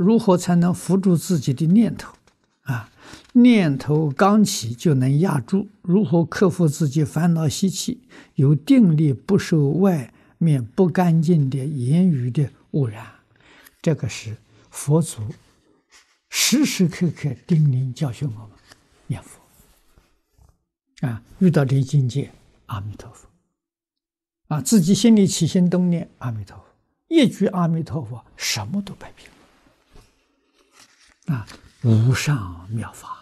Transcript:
如何才能扶住自己的念头？啊，念头刚起就能压住。如何克服自己烦恼习气，有定力不受外面不干净的言语的污染？这个是佛祖时时刻刻叮咛教训我们念佛。啊，遇到这境界，阿弥陀佛。啊，自己心里起心动念，阿弥陀佛，一句阿弥陀佛，什么都摆平。啊，无上妙法。